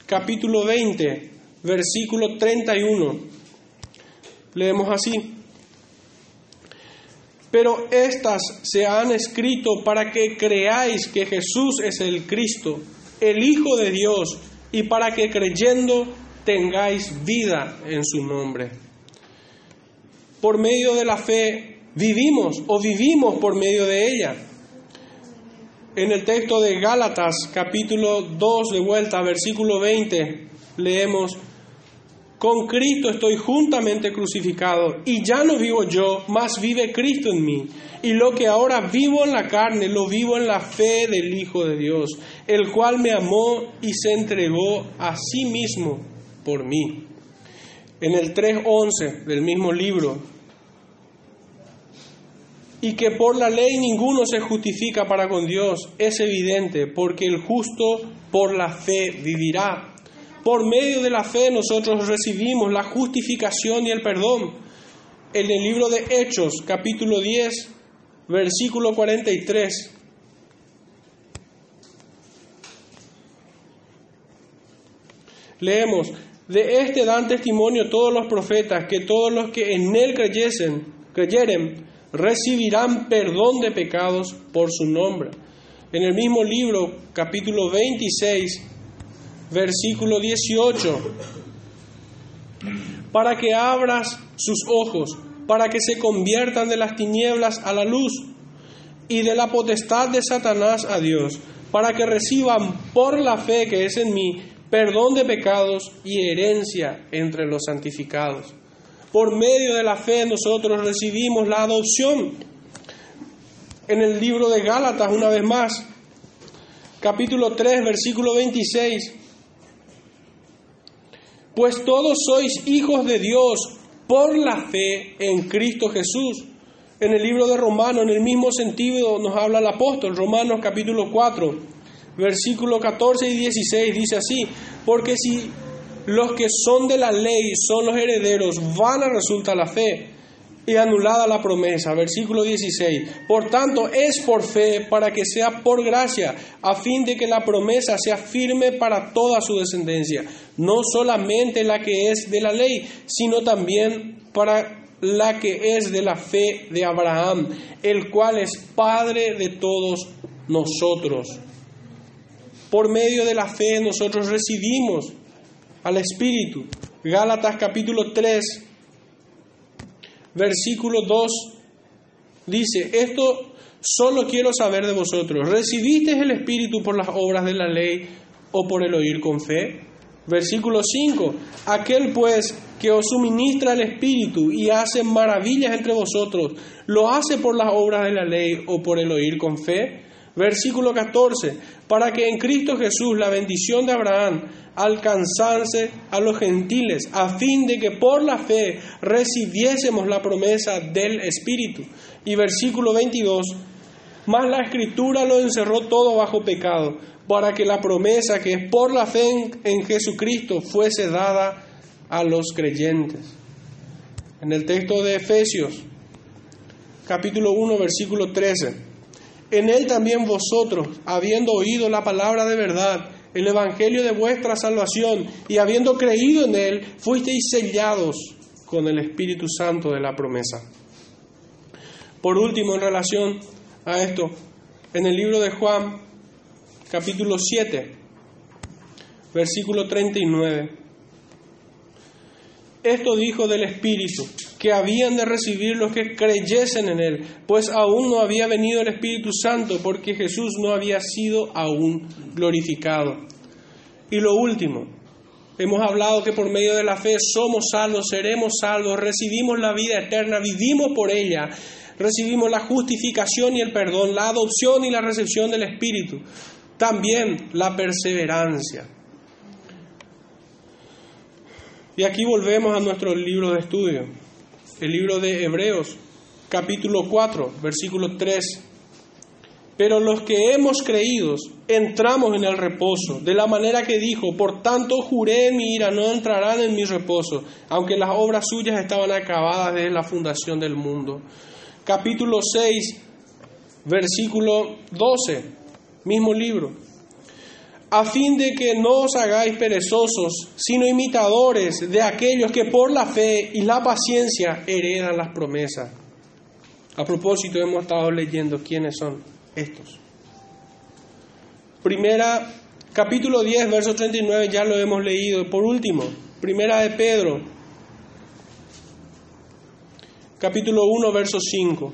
capítulo 20, versículo 31, leemos así. Pero estas se han escrito para que creáis que Jesús es el Cristo, el Hijo de Dios, y para que creyendo tengáis vida en su nombre. Por medio de la fe vivimos o vivimos por medio de ella. En el texto de Gálatas capítulo 2 de vuelta, versículo 20, leemos, con Cristo estoy juntamente crucificado y ya no vivo yo, mas vive Cristo en mí. Y lo que ahora vivo en la carne, lo vivo en la fe del Hijo de Dios, el cual me amó y se entregó a sí mismo por mí. En el 3.11 del mismo libro, y que por la ley ninguno se justifica para con Dios, es evidente, porque el justo por la fe vivirá. Por medio de la fe nosotros recibimos la justificación y el perdón. En el libro de Hechos, capítulo 10, versículo 43. Leemos, de este dan testimonio todos los profetas, que todos los que en él creyesen, creyeren, recibirán perdón de pecados por su nombre. En el mismo libro, capítulo 26, versículo 18, para que abras sus ojos, para que se conviertan de las tinieblas a la luz y de la potestad de Satanás a Dios, para que reciban por la fe que es en mí perdón de pecados y herencia entre los santificados. Por medio de la fe nosotros recibimos la adopción. En el libro de Gálatas, una vez más, capítulo 3, versículo 26, pues todos sois hijos de Dios por la fe en Cristo Jesús. En el libro de Romanos, en el mismo sentido, nos habla el apóstol, Romanos capítulo 4, versículo 14 y 16, dice así, porque si los que son de la ley son los herederos, vana resulta la fe y anulada la promesa. Versículo 16. Por tanto, es por fe para que sea por gracia, a fin de que la promesa sea firme para toda su descendencia, no solamente la que es de la ley, sino también para la que es de la fe de Abraham, el cual es Padre de todos nosotros. Por medio de la fe nosotros recibimos al Espíritu. Gálatas capítulo 3, versículo 2 dice, esto solo quiero saber de vosotros, ¿recibisteis el Espíritu por las obras de la ley o por el oír con fe? Versículo 5, aquel pues que os suministra el Espíritu y hace maravillas entre vosotros, ¿lo hace por las obras de la ley o por el oír con fe? Versículo 14, para que en Cristo Jesús la bendición de Abraham alcanzase a los gentiles, a fin de que por la fe recibiésemos la promesa del Espíritu. Y versículo 22, mas la escritura lo encerró todo bajo pecado, para que la promesa que es por la fe en, Jesucristo fuese dada a los creyentes. En el texto de Efesios, capítulo 1, versículo 13. En él también vosotros, habiendo oído la palabra de verdad, el Evangelio de vuestra salvación, y habiendo creído en él, fuisteis sellados con el Espíritu Santo de la promesa. Por último, en relación a esto, en el libro de Juan, capítulo 7, versículo 39. Esto dijo del Espíritu, que habían de recibir los que creyesen en Él, pues aún no había venido el Espíritu Santo, porque Jesús no había sido aún glorificado. Y lo último, hemos hablado que por medio de la fe somos salvos, seremos salvos, recibimos la vida eterna, vivimos por ella, recibimos la justificación y el perdón, la adopción y la recepción del Espíritu, también la perseverancia. Y aquí volvemos a nuestro libro de estudio, el libro de Hebreos, capítulo 4, versículo 3. Pero los que hemos creído entramos en el reposo, de la manera que dijo, por tanto juré en mi ira, no entrarán en mi reposo, aunque las obras suyas estaban acabadas desde la fundación del mundo. Capítulo 6, versículo 12, mismo libro a fin de que no os hagáis perezosos, sino imitadores de aquellos que por la fe y la paciencia heredan las promesas. A propósito, hemos estado leyendo quiénes son estos. Primera, capítulo 10, verso 39, ya lo hemos leído. Por último, primera de Pedro, capítulo 1, verso 5.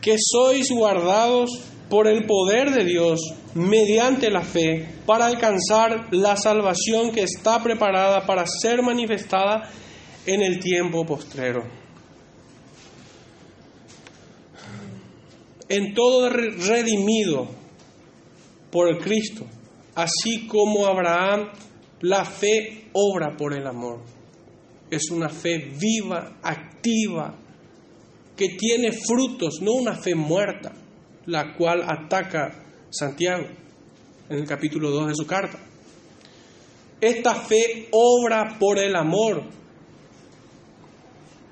Que sois guardados por el poder de Dios mediante la fe para alcanzar la salvación que está preparada para ser manifestada en el tiempo postrero. En todo redimido por Cristo, así como Abraham, la fe obra por el amor. Es una fe viva, activa, que tiene frutos, no una fe muerta la cual ataca Santiago en el capítulo 2 de su carta. Esta fe obra por el amor.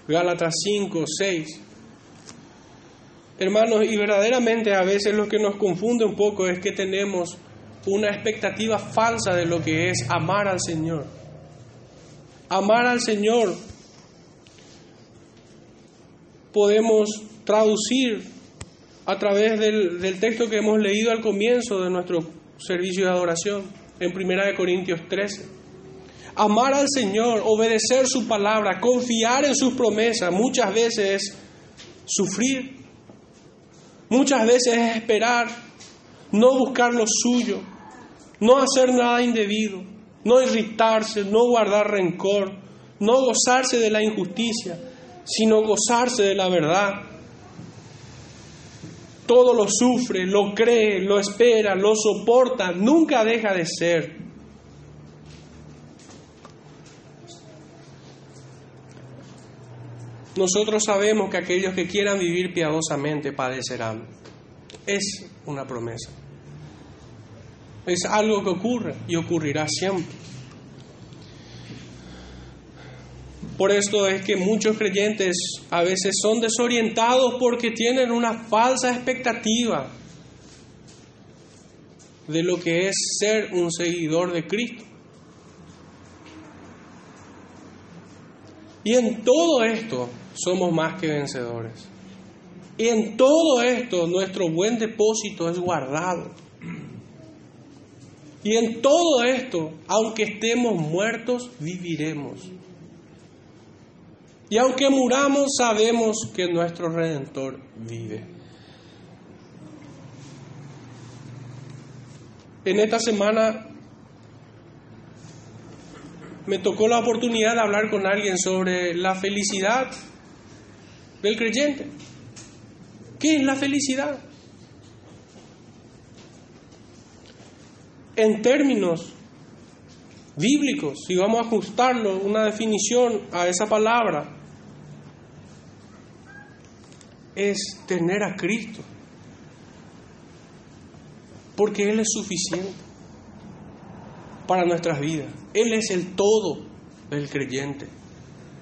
Gálatas 5, 6. Hermanos, y verdaderamente a veces lo que nos confunde un poco es que tenemos una expectativa falsa de lo que es amar al Señor. Amar al Señor podemos traducir a través del, texto que hemos leído al comienzo de nuestro servicio de adoración, en 1 Corintios 13. Amar al Señor, obedecer su palabra, confiar en sus promesas, muchas veces es sufrir, muchas veces es esperar, no buscar lo suyo, no hacer nada indebido, no irritarse, no guardar rencor, no gozarse de la injusticia, sino gozarse de la verdad todo lo sufre, lo cree, lo espera, lo soporta, nunca deja de ser. Nosotros sabemos que aquellos que quieran vivir piadosamente padecerán. Es una promesa. Es algo que ocurre y ocurrirá siempre. Por esto es que muchos creyentes a veces son desorientados porque tienen una falsa expectativa de lo que es ser un seguidor de Cristo. Y en todo esto somos más que vencedores. Y en todo esto nuestro buen depósito es guardado. Y en todo esto, aunque estemos muertos, viviremos. Y aunque muramos, sabemos que nuestro Redentor vive. En esta semana me tocó la oportunidad de hablar con alguien sobre la felicidad del creyente. ¿Qué es la felicidad? En términos bíblicos, si vamos a ajustarlo, una definición a esa palabra, es tener a Cristo. Porque Él es suficiente para nuestras vidas. Él es el todo del creyente.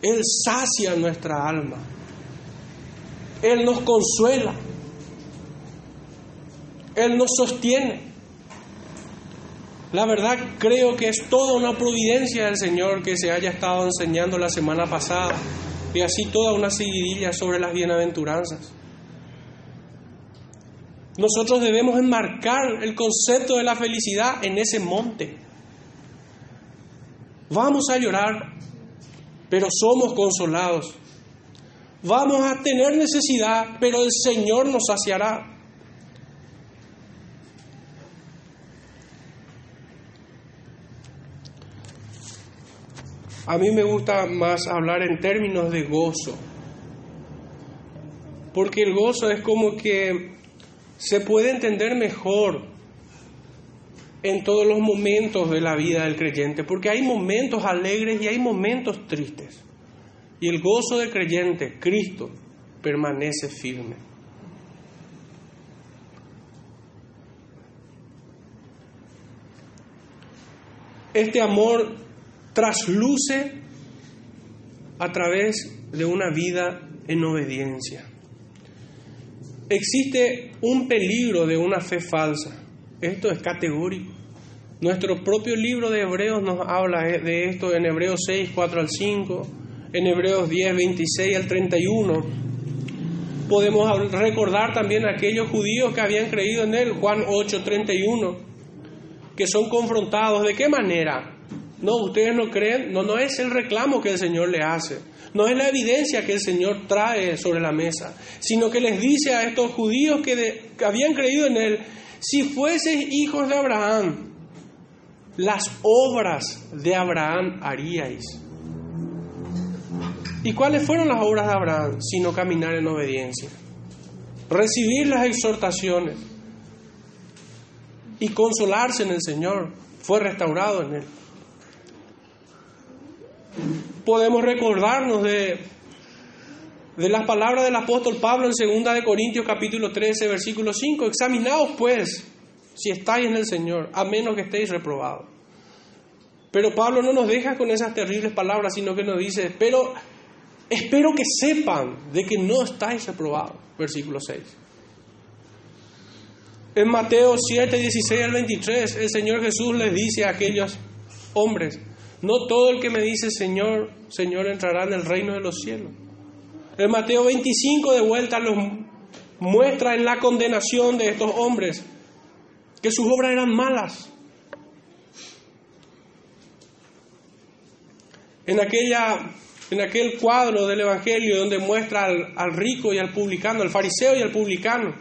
Él sacia nuestra alma. Él nos consuela. Él nos sostiene. La verdad creo que es toda una providencia del Señor que se haya estado enseñando la semana pasada y así toda una seguidilla sobre las bienaventuranzas. Nosotros debemos enmarcar el concepto de la felicidad en ese monte. Vamos a llorar, pero somos consolados. Vamos a tener necesidad, pero el Señor nos saciará. A mí me gusta más hablar en términos de gozo, porque el gozo es como que se puede entender mejor en todos los momentos de la vida del creyente, porque hay momentos alegres y hay momentos tristes. Y el gozo del creyente, Cristo, permanece firme. Este amor trasluce a través de una vida en obediencia. Existe un peligro de una fe falsa. Esto es categórico. Nuestro propio libro de Hebreos nos habla de esto en Hebreos 6, 4 al 5, en Hebreos 10, 26 al 31. Podemos recordar también a aquellos judíos que habían creído en él, Juan 8, 31, que son confrontados. ¿De qué manera? No, ustedes no creen, no, no es el reclamo que el Señor le hace, no es la evidencia que el Señor trae sobre la mesa, sino que les dice a estos judíos que, que habían creído en Él, si fueseis hijos de Abraham, las obras de Abraham haríais. ¿Y cuáles fueron las obras de Abraham? Sino caminar en obediencia, recibir las exhortaciones y consolarse en el Señor. Fue restaurado en Él podemos recordarnos de, de las palabras del apóstol Pablo en 2 de Corintios capítulo 13, versículo 5. Examinaos pues si estáis en el Señor, a menos que estéis reprobados. Pero Pablo no nos deja con esas terribles palabras, sino que nos dice, pero espero que sepan de que no estáis reprobados. Versículo 6. En Mateo 7, 16 al 23, el Señor Jesús les dice a aquellos hombres, no todo el que me dice Señor, Señor entrará en el reino de los cielos. En Mateo 25 de vuelta los muestra en la condenación de estos hombres que sus obras eran malas. En, aquella, en aquel cuadro del Evangelio donde muestra al, al rico y al publicano, al fariseo y al publicano,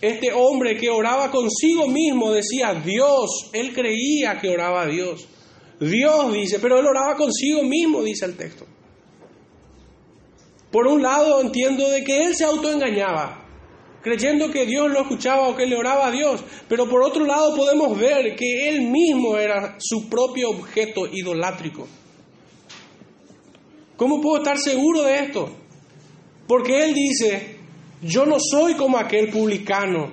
este hombre que oraba consigo mismo decía, Dios, él creía que oraba a Dios. Dios dice, pero él oraba consigo mismo, dice el texto. Por un lado entiendo de que él se autoengañaba, creyendo que Dios lo escuchaba o que le oraba a Dios, pero por otro lado podemos ver que él mismo era su propio objeto idolátrico. ¿Cómo puedo estar seguro de esto? Porque él dice, yo no soy como aquel publicano,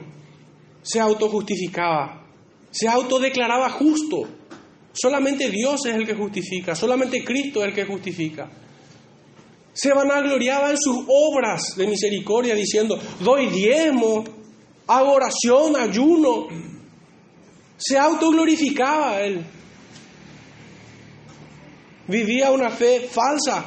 se autojustificaba, se autodeclaraba justo. Solamente Dios es el que justifica, solamente Cristo es el que justifica. Se vanagloriaba en sus obras de misericordia diciendo, doy diezmo, hago oración, ayuno. Se autoglorificaba él. Vivía una fe falsa.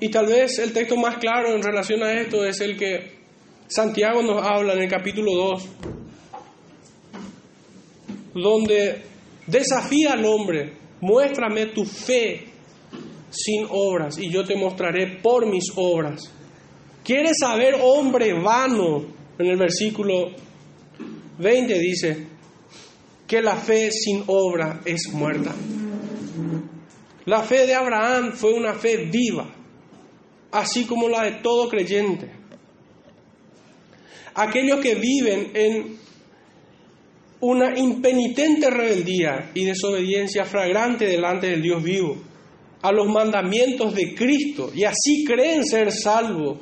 Y tal vez el texto más claro en relación a esto es el que Santiago nos habla en el capítulo 2, donde desafía al hombre, muéstrame tu fe sin obras y yo te mostraré por mis obras. ¿Quieres saber, hombre vano? En el versículo 20 dice que la fe sin obra es muerta. La fe de Abraham fue una fe viva, así como la de todo creyente aquellos que viven en una impenitente rebeldía y desobediencia fragrante delante del Dios vivo, a los mandamientos de Cristo, y así creen ser salvos,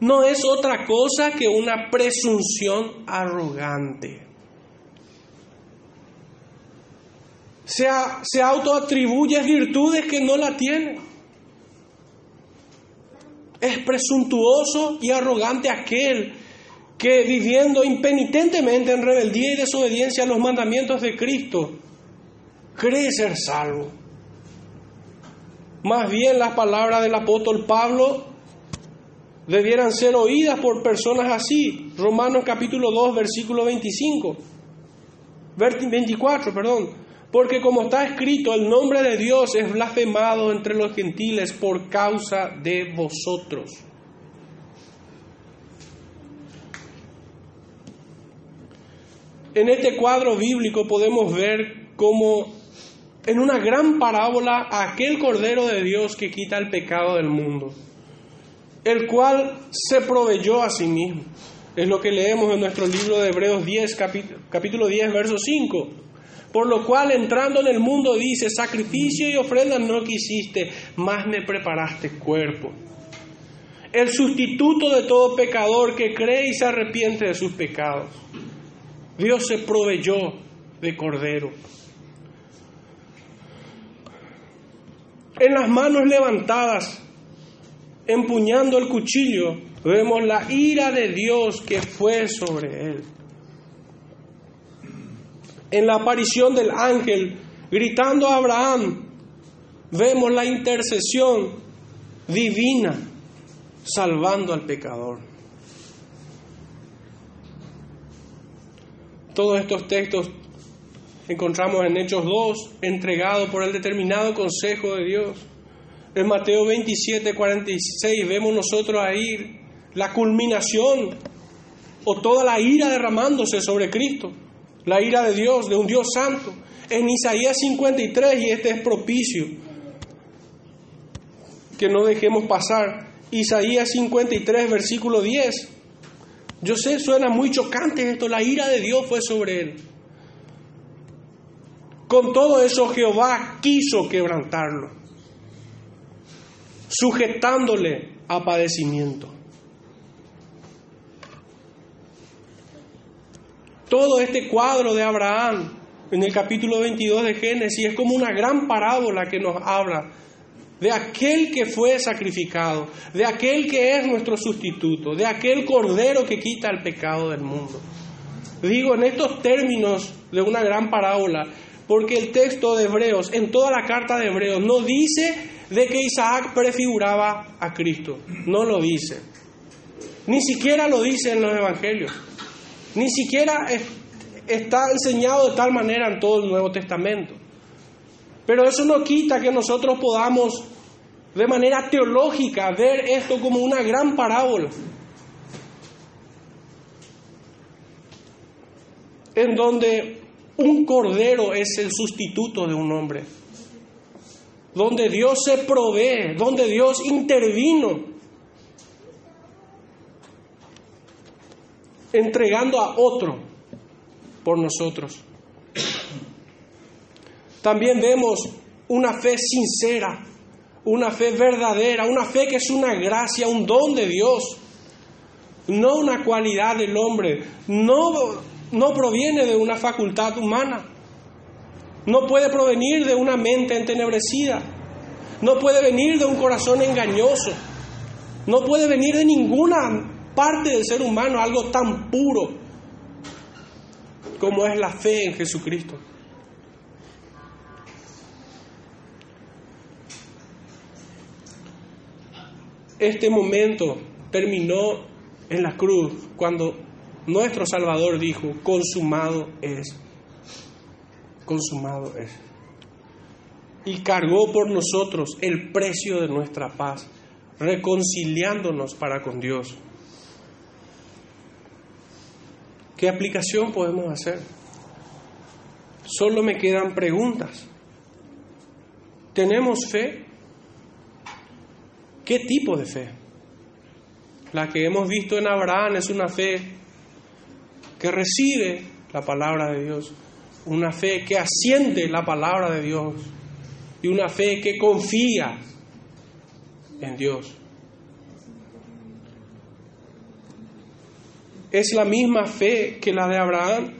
no es otra cosa que una presunción arrogante. Se, se autoatribuye virtudes que no la tienen. Es presuntuoso y arrogante aquel que viviendo impenitentemente en rebeldía y desobediencia a los mandamientos de Cristo, cree ser salvo. Más bien las palabras del apóstol Pablo debieran ser oídas por personas así. Romanos capítulo 2, versículo 25. 24, perdón. Porque como está escrito, el nombre de Dios es blasfemado entre los gentiles por causa de vosotros. En este cuadro bíblico podemos ver cómo en una gran parábola aquel Cordero de Dios que quita el pecado del mundo, el cual se proveyó a sí mismo. Es lo que leemos en nuestro libro de Hebreos 10, capítulo 10, verso 5. Por lo cual entrando en el mundo dice, sacrificio y ofrenda no quisiste, más me preparaste cuerpo. El sustituto de todo pecador que cree y se arrepiente de sus pecados. Dios se proveyó de cordero. En las manos levantadas, empuñando el cuchillo, vemos la ira de Dios que fue sobre él. En la aparición del ángel gritando a Abraham, vemos la intercesión divina salvando al pecador. Todos estos textos encontramos en Hechos 2, entregado por el determinado consejo de Dios. En Mateo 27, 46 vemos nosotros ahí la culminación o toda la ira derramándose sobre Cristo, la ira de Dios, de un Dios santo. En Isaías 53, y este es propicio, que no dejemos pasar, Isaías 53, versículo 10. Yo sé, suena muy chocante esto, la ira de Dios fue sobre él. Con todo eso Jehová quiso quebrantarlo, sujetándole a padecimiento. Todo este cuadro de Abraham en el capítulo 22 de Génesis es como una gran parábola que nos habla de aquel que fue sacrificado, de aquel que es nuestro sustituto, de aquel cordero que quita el pecado del mundo. Digo en estos términos de una gran parábola, porque el texto de Hebreos, en toda la carta de Hebreos, no dice de que Isaac prefiguraba a Cristo, no lo dice. Ni siquiera lo dice en los evangelios. Ni siquiera está enseñado de tal manera en todo el Nuevo Testamento. Pero eso no quita que nosotros podamos de manera teológica ver esto como una gran parábola. En donde un cordero es el sustituto de un hombre. Donde Dios se provee, donde Dios intervino, entregando a otro por nosotros. También vemos una fe sincera, una fe verdadera, una fe que es una gracia, un don de Dios, no una cualidad del hombre, no no proviene de una facultad humana, no puede provenir de una mente entenebrecida, no puede venir de un corazón engañoso, no puede venir de ninguna parte del ser humano algo tan puro como es la fe en Jesucristo. Este momento terminó en la cruz cuando nuestro Salvador dijo, consumado es, consumado es. Y cargó por nosotros el precio de nuestra paz, reconciliándonos para con Dios. ¿Qué aplicación podemos hacer? Solo me quedan preguntas. ¿Tenemos fe? ¿Qué tipo de fe? La que hemos visto en Abraham es una fe que recibe la palabra de Dios, una fe que asciende la palabra de Dios y una fe que confía en Dios. Es la misma fe que la de Abraham.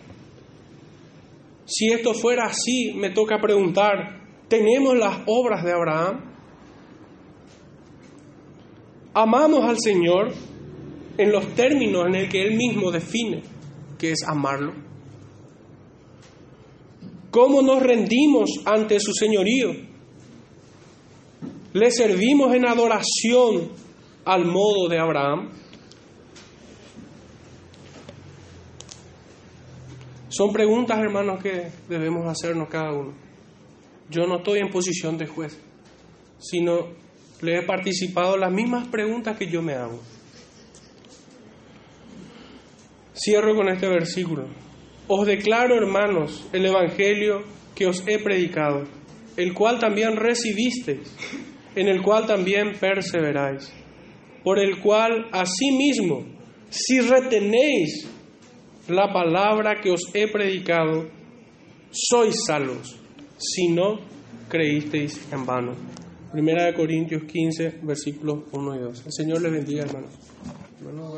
Si esto fuera así, me toca preguntar, ¿tenemos las obras de Abraham? Amamos al Señor en los términos en el que Él mismo define que es amarlo. ¿Cómo nos rendimos ante su señorío? ¿Le servimos en adoración al modo de Abraham? Son preguntas, hermanos, que debemos hacernos cada uno. Yo no estoy en posición de juez, sino le he participado las mismas preguntas que yo me hago. Cierro con este versículo. Os declaro, hermanos, el Evangelio que os he predicado, el cual también recibisteis, en el cual también perseveráis, por el cual asimismo, si retenéis la palabra que os he predicado, sois salvos, si no creísteis en vano. Primera de Corintios 15, versículos 1 y 2. El Señor les bendiga, hermanos. Hermano,